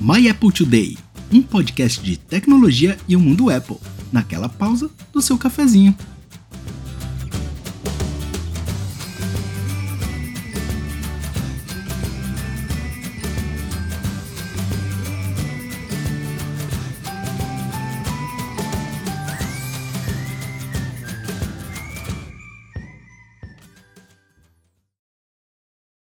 My Apple Today, um podcast de tecnologia e o mundo Apple, naquela pausa do seu cafezinho.